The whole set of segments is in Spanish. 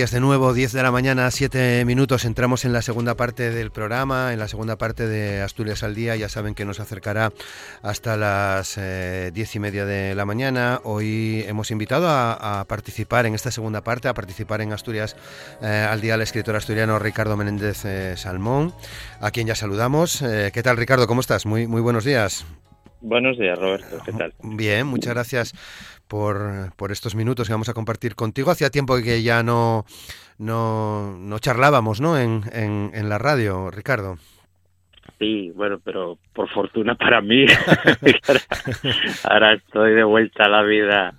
Días de nuevo, 10 de la mañana, 7 minutos. Entramos en la segunda parte del programa, en la segunda parte de Asturias al Día. Ya saben que nos acercará hasta las eh, diez y media de la mañana. Hoy hemos invitado a, participar en esta segunda parte, a participar en Asturias eh, al Día al escritor asturiano Ricardo Menéndez eh, Salmón, a quien ya saludamos. ¿Qué tal, Ricardo? ¿Cómo estás? Muy, muy buenos días. Buenos días, Roberto. ¿Qué tal? Bien, muchas gracias por, por, estos minutos que vamos a compartir contigo. Hacía tiempo que ya no, no, no charlábamos ¿no? En, en, la radio, Ricardo. Sí, bueno, pero por fortuna para mí, ahora estoy de vuelta a la vida,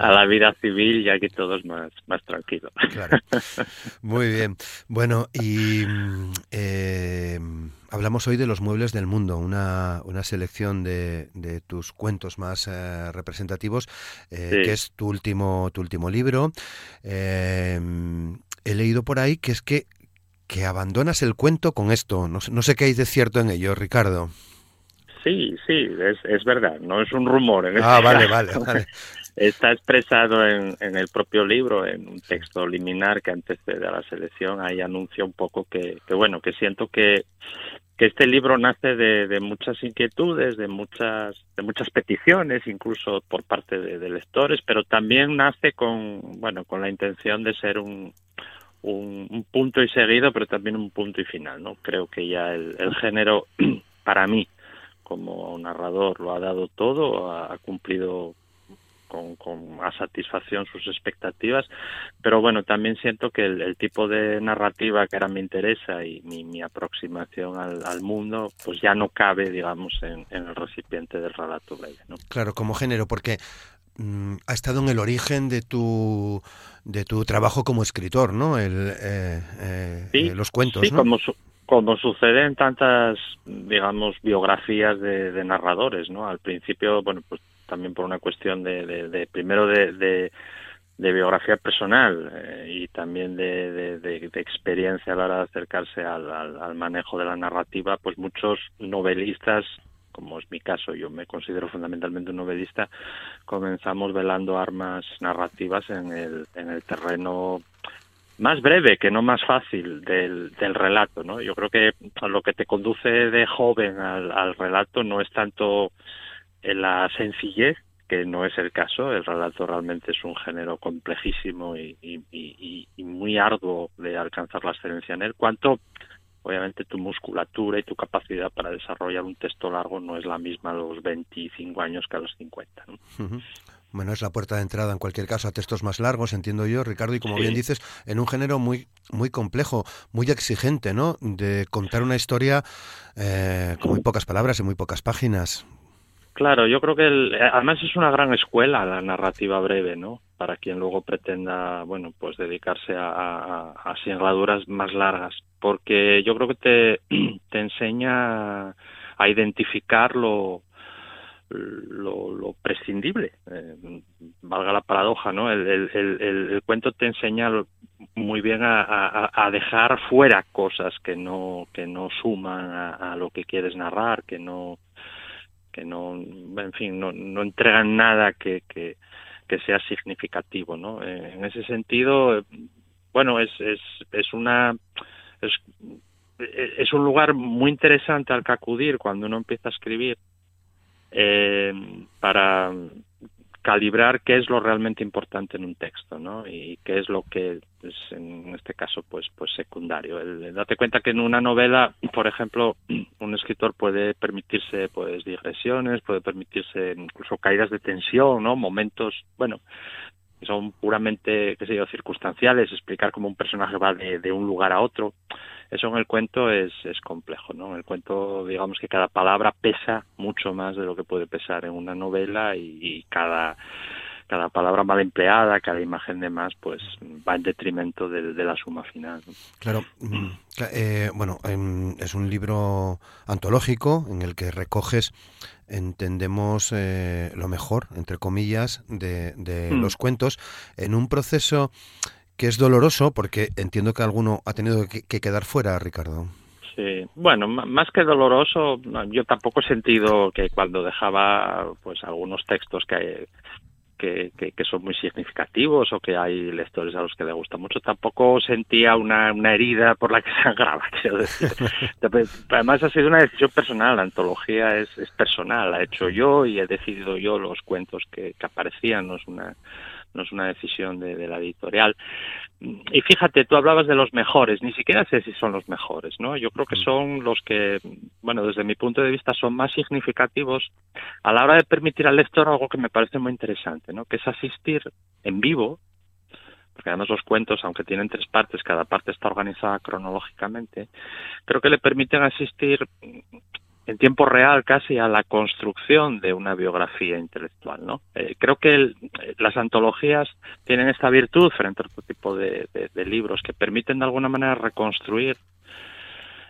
a la vida civil, ya que todo es más, más tranquilo. Claro. Muy bien. Bueno, y eh, Hablamos hoy de los muebles del mundo, una, una selección de, de, tus cuentos más eh, representativos, eh, que es tu último, tu último libro. He leído por ahí que es que, que abandonas el cuento con esto. No, no sé qué hay de cierto en ello, Ricardo. Sí, sí, es, es verdad, no es un rumor. En ah, vale, vale, vale. Está expresado en, en, el propio libro, en un texto liminar que antecede a la selección. Ahí anuncio un poco que, que bueno, que siento que que este libro nace de, muchas inquietudes, de muchas, de muchas peticiones, incluso por parte de, lectores, pero también nace con, bueno, con la intención de ser un, un, punto y seguido, pero también un punto y final, ¿no? Creo que ya el, género, para mí, como narrador, lo ha dado todo, ha cumplido con, con más satisfacción sus expectativas, pero bueno, también siento que el, tipo de narrativa que ahora me interesa y mi, aproximación al, mundo, pues ya no cabe, digamos, en, el recipiente del relato breve. ¿no? Claro, como género, porque mm, ha estado en el origen de tu de tu trabajo como escritor, ¿no? El, eh, eh, los cuentos, sí, como, como sucede en tantas, digamos, biografías de, de, narradores, ¿no? Al principio, bueno, pues también por una cuestión de, de, primero de, de, biografía personal eh, y también de, experiencia a la hora de acercarse al, al, manejo de la narrativa, pues muchos novelistas como es mi caso, yo me considero fundamentalmente un novelista, comenzamos velando armas narrativas en el, en el terreno más breve que no más fácil del, del relato, ¿no? Yo creo que lo que te conduce de joven al, al relato no es tanto en la sencillez, que no es el caso, el relato realmente es un género complejísimo y, muy arduo de alcanzar la excelencia en él, cuanto obviamente tu musculatura y tu capacidad para desarrollar un texto largo no es la misma a los 25 años que a los 50. Bueno, es la puerta de entrada en cualquier caso a textos más largos, entiendo yo, Ricardo, y como bien dices, en un género muy muy complejo, muy exigente, ¿no? De contar una historia eh, con muy pocas palabras y muy pocas páginas. Claro, yo creo que eh, además es una gran escuela la narrativa breve, ¿no? Para quien luego pretenda, bueno, pues dedicarse a, a, más largas, porque yo creo que te, te enseña a identificar lo, lo, prescindible, eh, valga la paradoja, ¿no? El, el, el, cuento te enseña muy bien a, a, dejar fuera cosas que no que no suman a, lo que quieres narrar, que no que no, en fin, no, no entregan nada que, que, que sea significativo, ¿no? Eh, en ese sentido, bueno, es, es, es una, es, es un lugar muy interesante al que acudir cuando uno empieza a escribir eh, para calibrar qué es lo realmente importante en un texto, ¿no? Y qué es lo que es en este caso pues pues secundario. Date cuenta que en una novela, por ejemplo, un escritor puede permitirse pues digresiones, puede permitirse incluso caídas de tensión, ¿no? Momentos, bueno, son puramente, qué sé yo, circunstanciales, explicar cómo un personaje va de, un lugar a otro, eso en el cuento es, es complejo, ¿no? En el cuento, digamos que cada palabra pesa mucho más de lo que puede pesar en una novela y cada cada palabra mal empleada, cada imagen de más, pues va en detrimento de, la suma final. Claro, mm, eh, bueno, em, es un libro antológico en el que recoges, entendemos, eh, lo mejor, entre comillas, de, mm. los cuentos, en un proceso que es doloroso, porque entiendo que alguno ha tenido que, quedar fuera, Ricardo. Sí, bueno, más que doloroso, yo tampoco he sentido que cuando dejaba pues algunos textos que que, son muy significativos o que hay lectores a los que le gusta mucho. Tampoco sentía una, una herida por la que se agrava, quiero decir. Además ha sido una decisión personal, la antología es, es personal, la he hecho yo y he decidido yo los cuentos que, que aparecían, no es una no es una decisión de, la editorial. Y fíjate, tú hablabas de los mejores, ni siquiera sé si son los mejores, ¿no? Yo creo que mm. son los que, bueno, desde mi punto de vista son más significativos a la hora de permitir al lector algo que me parece muy interesante, ¿no? Que es asistir en vivo porque además los cuentos, aunque tienen tres partes, cada parte está organizada cronológicamente, creo que le permiten asistir en tiempo real casi a la construcción de una biografía intelectual. ¿no? Eh, creo que las antologías tienen esta virtud frente a otro tipo de, libros que permiten de alguna manera reconstruir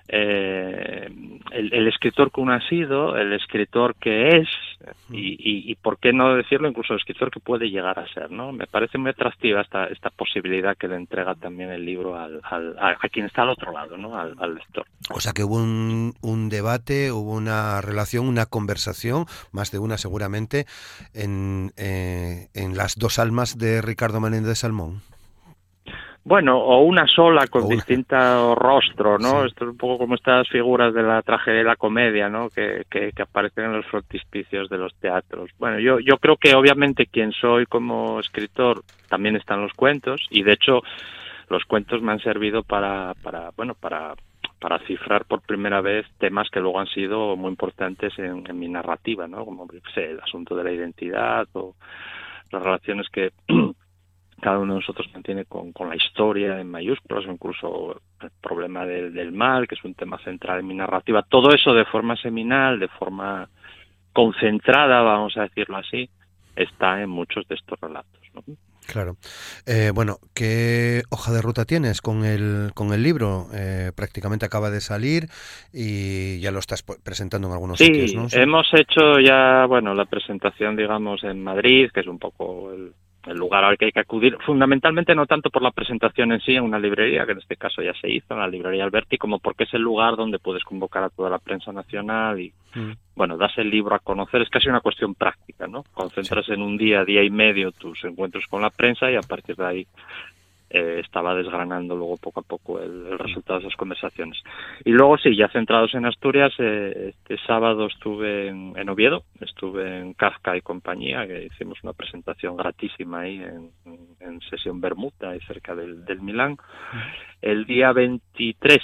eh, el, escritor que uno ha sido, el escritor que es y, y, por qué no decirlo incluso el escritor que puede llegar a ser, ¿no? Me parece muy atractiva esta, esta posibilidad que le entrega también el libro al, a, quien está al otro lado, ¿no? Al, lector. O sea que hubo un, un, debate, hubo una relación, una conversación, más de una seguramente, en, eh, en las dos almas de Ricardo Menéndez Salmón. Bueno, o una sola con distinto rostro, ¿no? Esto es un poco como estas figuras de la tragedia y la comedia, ¿no? Que, que, aparecen en los frontispicios de los teatros. Bueno, yo, yo creo que obviamente quien soy como escritor también están los cuentos y de hecho los cuentos me han servido para, para bueno, para, para cifrar por primera vez temas que luego han sido muy importantes en, en mi narrativa, ¿no? Como sé, el asunto de la identidad o las relaciones que cada uno de nosotros mantiene con, con la historia en mayúsculas o incluso el problema del, del, mal, que es un tema central en mi narrativa. Todo eso de forma seminal, de forma concentrada, vamos a decirlo así, está en muchos de estos relatos. ¿no? Claro. Eh, bueno, ¿qué hoja de ruta tienes con el, con el libro? Eh, prácticamente acaba de salir y ya lo estás presentando en algunos sitios, ¿no? Sí, hemos hecho ya, bueno, la presentación, digamos, en Madrid, que es un poco el, el lugar al que hay que acudir, fundamentalmente no tanto por la presentación en sí en una librería, que en este caso ya se hizo, en la librería Alberti, como porque es el lugar donde puedes convocar a toda la prensa nacional y, mm. bueno, das el libro a conocer, es casi una cuestión práctica, ¿no? Concentras en un día, día y medio tus encuentros con la prensa y a partir de ahí eh, estaba desgranando luego poco a poco el, resultado de esas conversaciones. Y luego sí, ya centrados en Asturias, eh, este sábado estuve en, Oviedo, estuve en Kafka y compañía, que hicimos una presentación gratísima ahí en, sesión Bermuda, ahí cerca del, del Milán. El día 23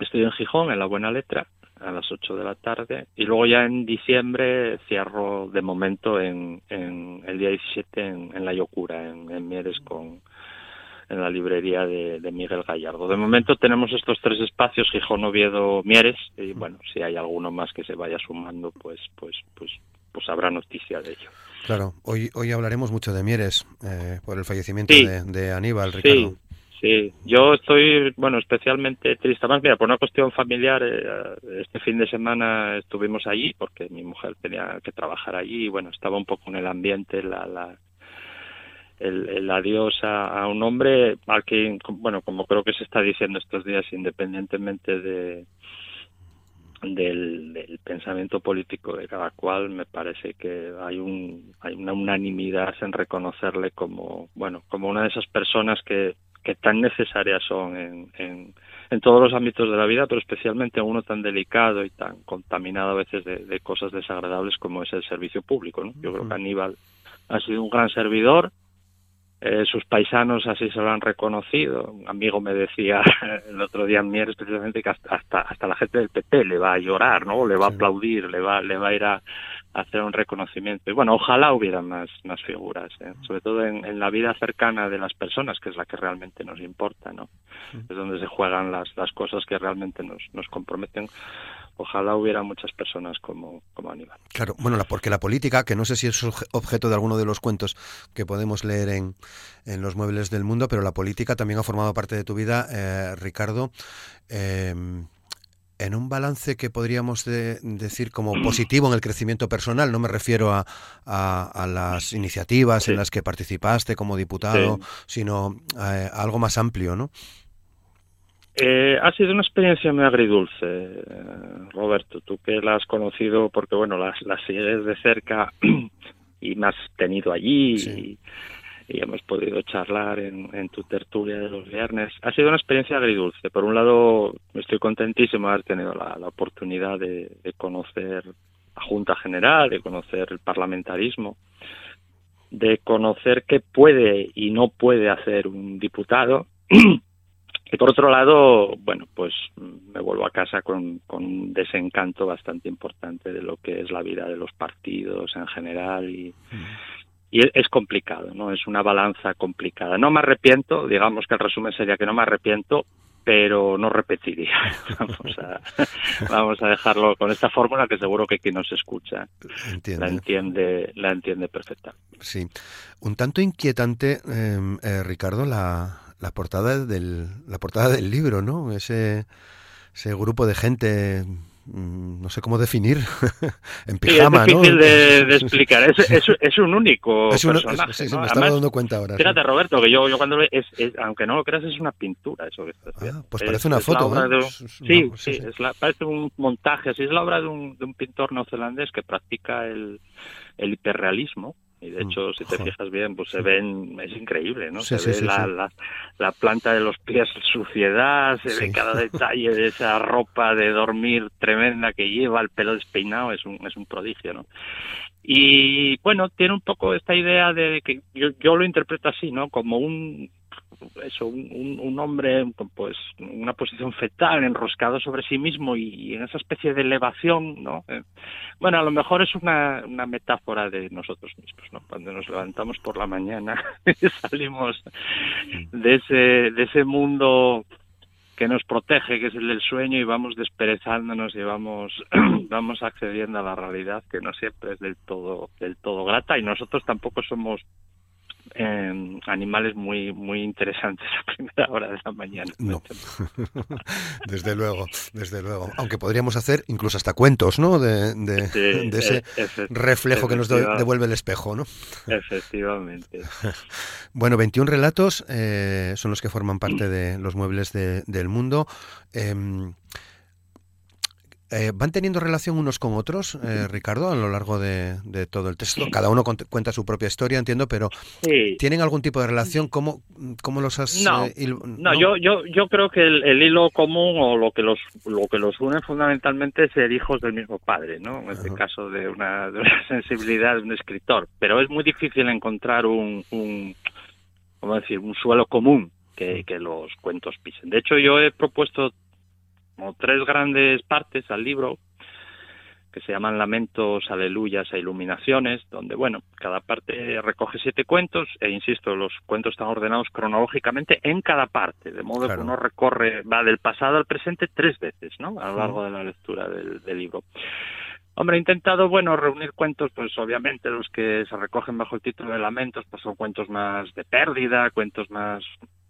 estoy en Gijón, en La Buena Letra, a las 8 de la tarde y luego ya en diciembre cierro de momento en, en el día 17 en, en La Yocura, en, en Mieres con, en la librería de, Miguel Gallardo. De momento tenemos estos tres espacios, Gijón, Oviedo, Mieres, y bueno, si hay alguno más que se vaya sumando, pues, pues, pues, pues habrá noticia de ello. Claro, hoy, hoy hablaremos mucho de Mieres eh, por el fallecimiento de, Aníbal, Ricardo. Sí. Sí, yo estoy, bueno, especialmente triste. Más, mira, por una cuestión familiar, eh, este fin de semana estuvimos allí porque mi mujer tenía que trabajar allí y, bueno, estaba un poco en el ambiente, la, la, el, adiós a, un hombre al que, bueno, como creo que se está diciendo estos días, independientemente de, del, pensamiento político de cada cual, me parece que hay, un, hay una unanimidad en reconocerle como, bueno, como una de esas personas que, que tan necesarias son en, en, en todos los ámbitos de la vida, pero especialmente en uno tan delicado y tan contaminado a veces de, de cosas desagradables como es el servicio público. ¿no? Yo creo que Aníbal ha sido un gran servidor, eh, sus paisanos así se lo han reconocido. Un amigo me decía el otro día en Mieres precisamente que hasta, hasta, la gente del PP le va a llorar, ¿no? Le va a aplaudir, le va, le va a ir a, hacer un reconocimiento. Y bueno, ojalá hubiera más, más figuras, ¿eh? sobre todo en, la vida cercana de las personas, que es la que realmente nos importa, ¿no? Es donde se juegan las, las cosas que realmente nos, nos comprometen. Ojalá hubiera muchas personas como, como Aníbal. Claro, bueno, porque la política, que no sé si es objeto de alguno de los cuentos que podemos leer en, en los muebles del mundo, pero la política también ha formado parte de tu vida, eh, Ricardo. Eh, en un balance que podríamos decir como positivo en el crecimiento personal, no me refiero a, a, las iniciativas en las que participaste como diputado, sino a, algo más amplio, ¿no? Eh, ha sido una experiencia muy agridulce, Roberto, tú que la has conocido porque, bueno, las, las sigues de cerca y me has tenido allí y, y hemos podido charlar en, tu tertulia de los viernes. Ha sido una experiencia agridulce. Por un lado, estoy contentísimo de haber tenido la, oportunidad de, conocer la Junta General, de conocer el parlamentarismo, de conocer qué puede y no puede hacer un diputado. Y por otro lado, bueno, pues me vuelvo a casa con, un desencanto bastante importante de lo que es la vida de los partidos en general y, mm y es complicado, ¿no? Es una balanza complicada. No me arrepiento, digamos que el resumen sería que no me arrepiento, pero no repetiría. Vamos a, vamos a dejarlo con esta fórmula que seguro que quien nos escucha la entiende, la entiende perfectamente. Sí. Un tanto inquietante, em, eh, Ricardo, la, la portada del la portada del libro, ¿no? Ese ese grupo de gente no sé cómo definir. En pijama, es difícil de, explicar. Es, es, un único personaje sí, me estaba dando cuenta ahora fíjate Roberto que yo, yo cuando es, aunque no lo creas es una pintura eso que estás ah, pues parece una foto ¿eh? sí sí es la, parece un montaje es la obra de un, de un pintor neozelandés que practica el, el hiperrealismo y de mm, hecho si te fijas bien pues se ven es increíble no se ve la, la, planta de los pies suciedad se ve cada detalle de esa ropa de dormir tremenda que lleva el pelo despeinado es un es un prodigio no y bueno tiene un poco esta idea de que yo, yo lo interpreto así no como un eso, un, un, hombre, pues, una posición fetal, enroscado sobre sí mismo y, en esa especie de elevación, ¿no? Eh, bueno, a lo mejor es una, una metáfora de nosotros mismos, ¿no? Cuando nos levantamos por la mañana y salimos de ese, de ese mundo que nos protege, que es el del sueño, y vamos desperezándonos y vamos, vamos accediendo a la realidad que no siempre es del todo, del todo grata, y nosotros tampoco somos eh, animales muy muy interesantes a primera hora de la mañana. No, desde luego, desde luego. Aunque podríamos hacer incluso hasta cuentos, ¿no? De, ese reflejo que nos devuelve el espejo, ¿no? Efectivamente. bueno, 21 relatos eh, son los que forman parte de los muebles del mundo. Em, eh, ¿Van teniendo relación unos con otros, eh, Ricardo, a lo largo de, todo el texto? Cada uno cuenta su propia historia, entiendo, pero ¿tienen algún tipo de relación? ¿Cómo, cómo los has...? No, eh, no, Yo, yo, yo creo que el, hilo común o lo que los lo que los une fundamentalmente es ser hijos del mismo padre, ¿no? En este caso de una, de una sensibilidad de un escritor. Pero es muy difícil encontrar un, un ¿cómo decir? un suelo común que, que los cuentos pisen. De hecho, yo he propuesto como tres grandes partes al libro que se llaman lamentos, aleluyas e iluminaciones, donde, bueno, cada parte recoge siete cuentos e, insisto, los cuentos están ordenados cronológicamente en cada parte, de modo que uno recorre, va del pasado al presente tres veces, ¿no?, a lo largo de la lectura del, del libro. Hombre, he intentado, bueno, reunir cuentos, pues obviamente los que se recogen bajo el título de lamentos, pues son cuentos más de pérdida, cuentos más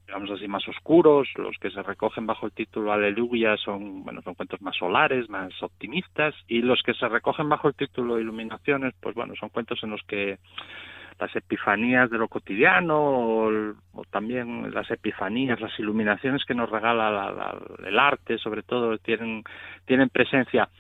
digamos así, más oscuros, los que se recogen bajo el título Aleluya son, bueno, son cuentos más solares, más optimistas, y los que se recogen bajo el título Iluminaciones, pues bueno, son cuentos en los que las epifanías de lo cotidiano o, también las epifanías, las iluminaciones que nos regala el arte, sobre todo, tienen, tienen presencia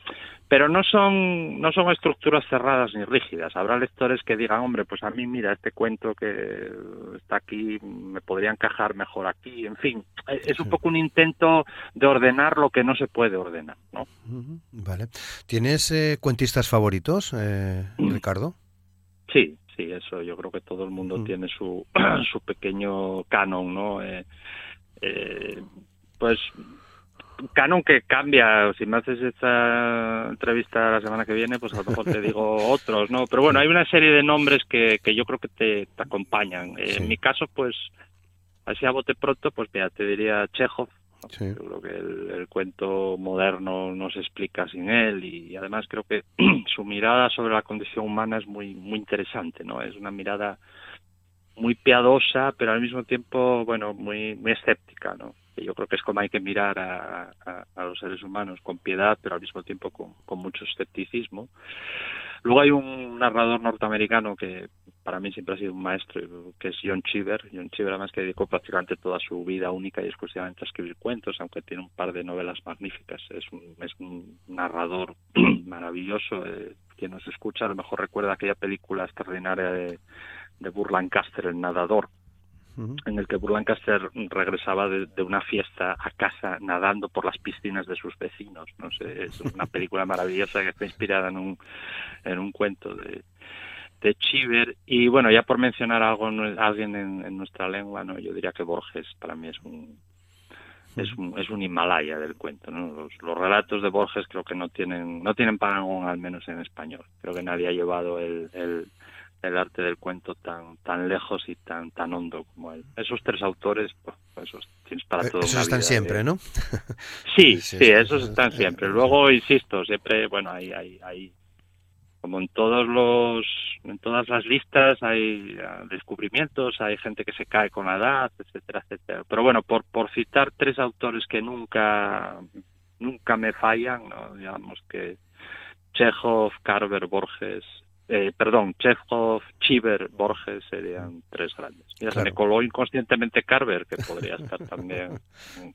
pero no son no son estructuras cerradas ni rígidas. Habrá lectores que digan, hombre, pues a mí mira este cuento que está aquí me podría encajar mejor aquí. En fin, es un poco un intento de ordenar lo que no se puede ordenar, ¿no? Vale. ¿Tienes eh, cuentistas favoritos, eh, mm. Ricardo? Sí, sí, eso. Yo creo que todo el mundo mm. tiene su su pequeño canon, ¿no? Eh, pues canon que cambia. Si me haces esta entrevista la semana que viene, pues a lo mejor te digo otros, ¿no? Pero bueno, hay una serie de nombres que, que yo creo que te, acompañan. En mi caso, pues, así a bote pronto, pues mira, te diría Chekhov. Yo creo que el, cuento moderno no se explica sin él y, además creo que su mirada sobre la condición humana es muy muy interesante, ¿no? Es una mirada muy piadosa, pero al mismo tiempo, bueno, muy muy escéptica, ¿no? Yo creo que es como hay que mirar a, los seres humanos con piedad, pero al mismo tiempo con, mucho escepticismo. Luego hay un narrador norteamericano que para mí siempre ha sido un maestro, que es John Cheever. John Cheever además que dedicó prácticamente toda su vida única y exclusivamente a escribir cuentos, aunque tiene un par de novelas magníficas. Es un, es un narrador maravilloso. Eh, quien nos escucha a lo mejor recuerda aquella película extraordinaria de, de el nadador, en el que Burlancaster regresaba de, una fiesta a casa nadando por las piscinas de sus vecinos. No sé, es una película maravillosa que está inspirada en un, en un cuento de, de Chiver. Y bueno, ya por mencionar algo, alguien en, nuestra lengua, no, yo diría que Borges para mí es un es un, es un Himalaya del cuento. ¿no? Los, los, relatos de Borges creo que no tienen no tienen parangón al menos en español. Creo que nadie ha llevado el, el, el arte del cuento tan tan lejos y tan tan hondo como él. Esos tres autores, pues, esos tienes para eh, todo. Esos están siempre, ¿no? Sí, sí, esos están siempre. Luego, insisto, siempre, bueno, hay, hay, hay, como en todos los, en todas las listas hay ah, descubrimientos, hay gente que se cae con la edad, etcétera, etcétera. Pero bueno, por por citar tres autores que nunca nunca me fallan, ¿no? digamos que Chekhov, Carver, Borges eh, perdón, Chekhov, Chiver, Borges serían tres grandes. Mira, se me coló inconscientemente Carver, que podría estar también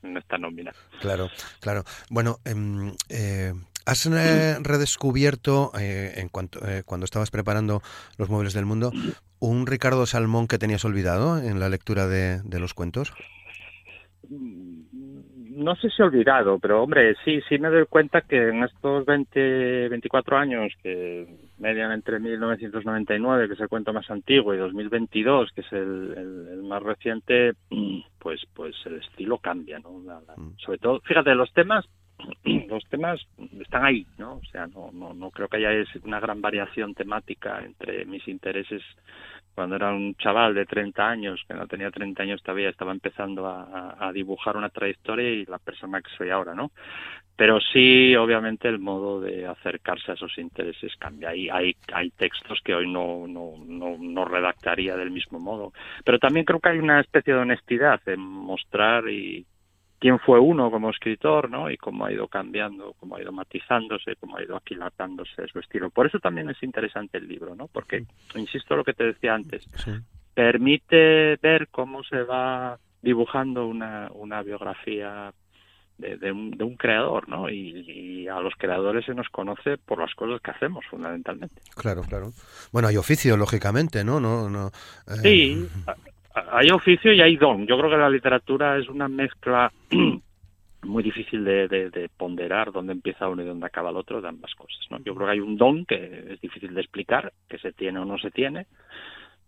en esta nómina. Claro, claro. Bueno, em, eh, ¿has eh, redescubierto, en cuanto, cuando estabas preparando los muebles del mundo, un Ricardo Salmón que tenías olvidado en la lectura de, de los cuentos? No sé si he olvidado, pero hombre, sí, sí me doy cuenta que en estos 20, 24 años que median entre 1999, que es el cuento más antiguo, y 2022, que es el, más reciente, pues, pues el estilo cambia, ¿no? Mm. sobre todo, fíjate, los temas, los temas están ahí, ¿no? O sea, no, no, no creo que haya una gran variación temática entre mis intereses cuando era un chaval de 30 años, que no tenía 30 años todavía, estaba empezando a, dibujar una trayectoria y la persona que soy ahora, ¿no? Pero sí, obviamente, el modo de acercarse a esos intereses cambia. Hay, hay, textos que hoy no, no, no redactaría del mismo modo. Pero también creo que hay una especie de honestidad en mostrar y, quién fue uno como escritor, ¿no? Y cómo ha ido cambiando, cómo ha ido matizándose, cómo ha ido aquilatándose su estilo. Por eso también es interesante el libro, ¿no? Porque, insisto lo que te decía antes, permite ver cómo se va dibujando una, una biografía de, un, creador, ¿no? Y, a los creadores se nos conoce por las cosas que hacemos, fundamentalmente. Claro, claro. Bueno, hay oficio, lógicamente, ¿no? no, no eh, Sí, hay oficio y hay don. Yo creo que la literatura es una mezcla muy difícil de, ponderar dónde empieza uno y dónde acaba el otro de ambas cosas. ¿no? Yo creo que hay un don que es difícil de explicar, que se tiene o no se tiene,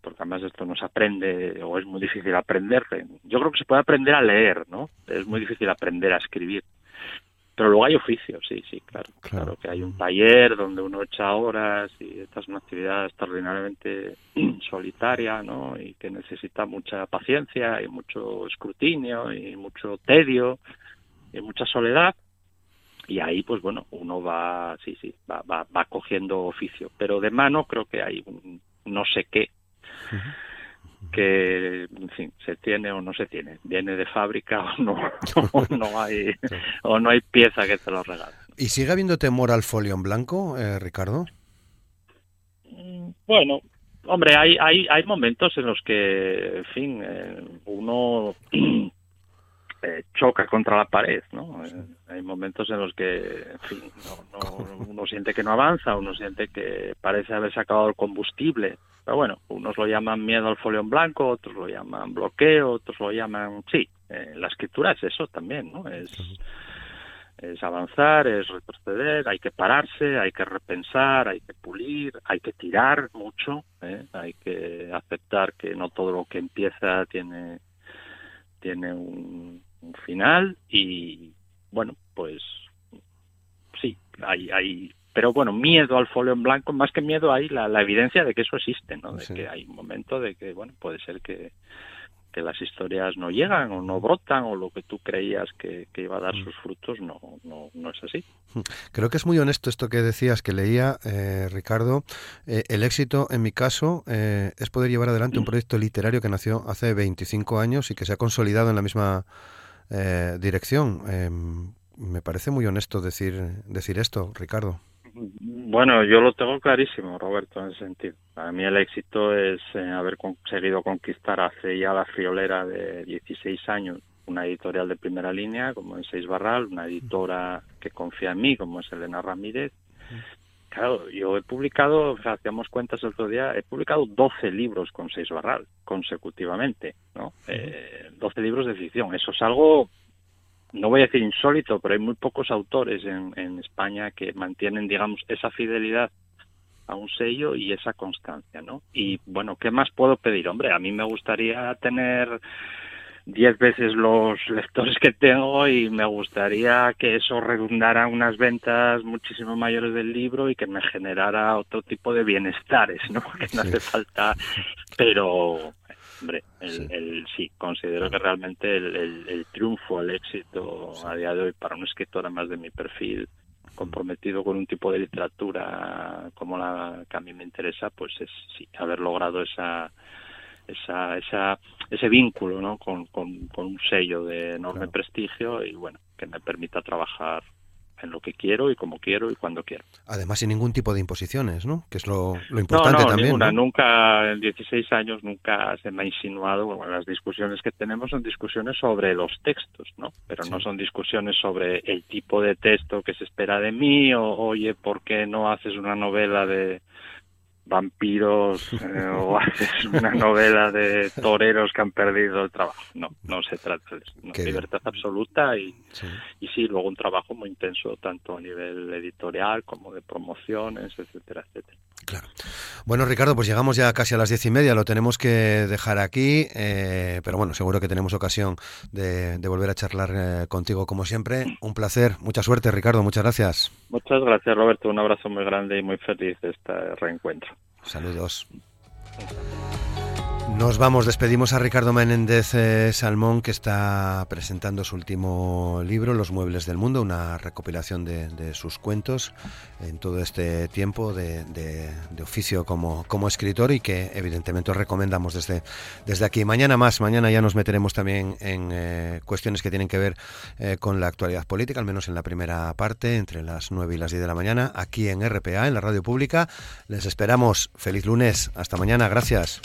porque además esto no se aprende o es muy difícil aprender. Yo creo que se puede aprender a leer, ¿no? Es muy difícil aprender a escribir. Pero luego hay oficios, sí, sí, claro, claro. que hay un taller donde uno echa horas y esta es una actividad extraordinariamente solitaria, ¿no? Y que necesita mucha paciencia y mucho escrutinio y mucho tedio y mucha soledad. Y ahí, pues bueno, uno va, sí, sí, va, va, va cogiendo oficio. Pero de mano creo que hay un no sé qué que en fin, se tiene o no se tiene, viene de fábrica o no, no hay o no hay pieza que te lo regale. ¿Y sigue habiendo temor al folio en blanco, eh, Ricardo? Mm, bueno, hombre, hay, hay, hay momentos en los que, en fin, eh, uno eh, choca contra la pared, ¿no? hay momentos en los que, en fin, uno siente que no avanza, uno siente que parece haber sacado el combustible pero bueno, unos lo llaman miedo al folio en blanco, otros lo llaman bloqueo, otros lo llaman... Sí, eh, la escritura es eso también, ¿no? Es, es avanzar, es retroceder, hay que pararse, hay que repensar, hay que pulir, hay que tirar mucho, ¿eh? hay que aceptar que no todo lo que empieza tiene, tiene un, final y, bueno, pues sí, hay, hay pero bueno, miedo al folio en blanco, más que miedo hay la, la evidencia de que eso existe, ¿no? De que hay un momento de que, bueno, puede ser que, que las historias no llegan o no brotan o lo que tú creías que, iba a dar mm. sus frutos no, no, no, es así. Mm. Creo que es muy honesto esto que decías, que leía, eh, Ricardo. Eh, el éxito, en mi caso, eh, es poder llevar adelante un mm. proyecto literario que nació hace 25 años y que se ha consolidado en la misma dirección. Em, me parece muy honesto decir, decir esto, Ricardo. Bueno, yo lo tengo clarísimo, Roberto, en ese sentido. Para mí el éxito es eh, haber conseguido conquistar hace ya la friolera de 16 años una editorial de primera línea como es Seis Barral, una editora que confía en mí como es Elena Ramírez. Claro, yo he publicado, o sea, hacíamos cuentas el otro día, he publicado 12 libros con Seis Barral consecutivamente, ¿no? Eh, 12 libros de ficción. Eso es algo no voy a decir insólito, pero hay muy pocos autores en, en España que mantienen, digamos, esa fidelidad a un sello y esa constancia, ¿no? Y bueno, ¿qué más puedo pedir? Hombre, a mí me gustaría tener diez veces los lectores que tengo y me gustaría que eso redundara unas ventas muchísimo mayores del libro y que me generara otro tipo de bienestares, ¿no? Que no hace falta, pero Hombre, el, el, sí, considero que realmente el, el, triunfo, el éxito a día de hoy para un escritor más de mi perfil, comprometido con un tipo de literatura como la que a mí me interesa, pues es sí, haber logrado esa esa, esa ese vínculo ¿no? con, con, un sello de enorme prestigio y bueno que me permita trabajar en lo que quiero y como quiero y cuando quiero. Además, sin ningún tipo de imposiciones, ¿no? Que es lo, lo importante no, no, también. Ninguna. Nunca, en 16 años, nunca se me ha insinuado. Bueno, las discusiones que tenemos son discusiones sobre los textos, ¿no? Pero no son discusiones sobre el tipo de texto que se espera de mí o, oye, ¿por qué no haces una novela de vampiros eh, o haces una novela de toreros que han perdido el trabajo. No, no se trata de eso. No, libertad absoluta y sí. y sí, luego un trabajo muy intenso tanto a nivel editorial como de promociones, etcétera, etcétera. Claro. Bueno, Ricardo, pues llegamos ya casi a las diez y media, lo tenemos que dejar aquí, eh, pero bueno, seguro que tenemos ocasión de, de volver a charlar eh, contigo como siempre. Un placer, mucha suerte, Ricardo, muchas gracias. Muchas gracias, Roberto, un abrazo muy grande y muy feliz de este reencuentro. Saludos. Nos vamos, despedimos a Ricardo Menéndez eh, Salmón, que está presentando su último libro, Los Muebles del Mundo, una recopilación de, sus cuentos en todo este tiempo de, oficio como, como escritor y que evidentemente os recomendamos desde, desde aquí. Mañana más, mañana ya nos meteremos también en eh, cuestiones que tienen que ver eh, con la actualidad política, al menos en la primera parte, entre las 9 y las 10 de la mañana, aquí en RPA, en la radio pública. Les esperamos. Feliz lunes. Hasta mañana. Gracias.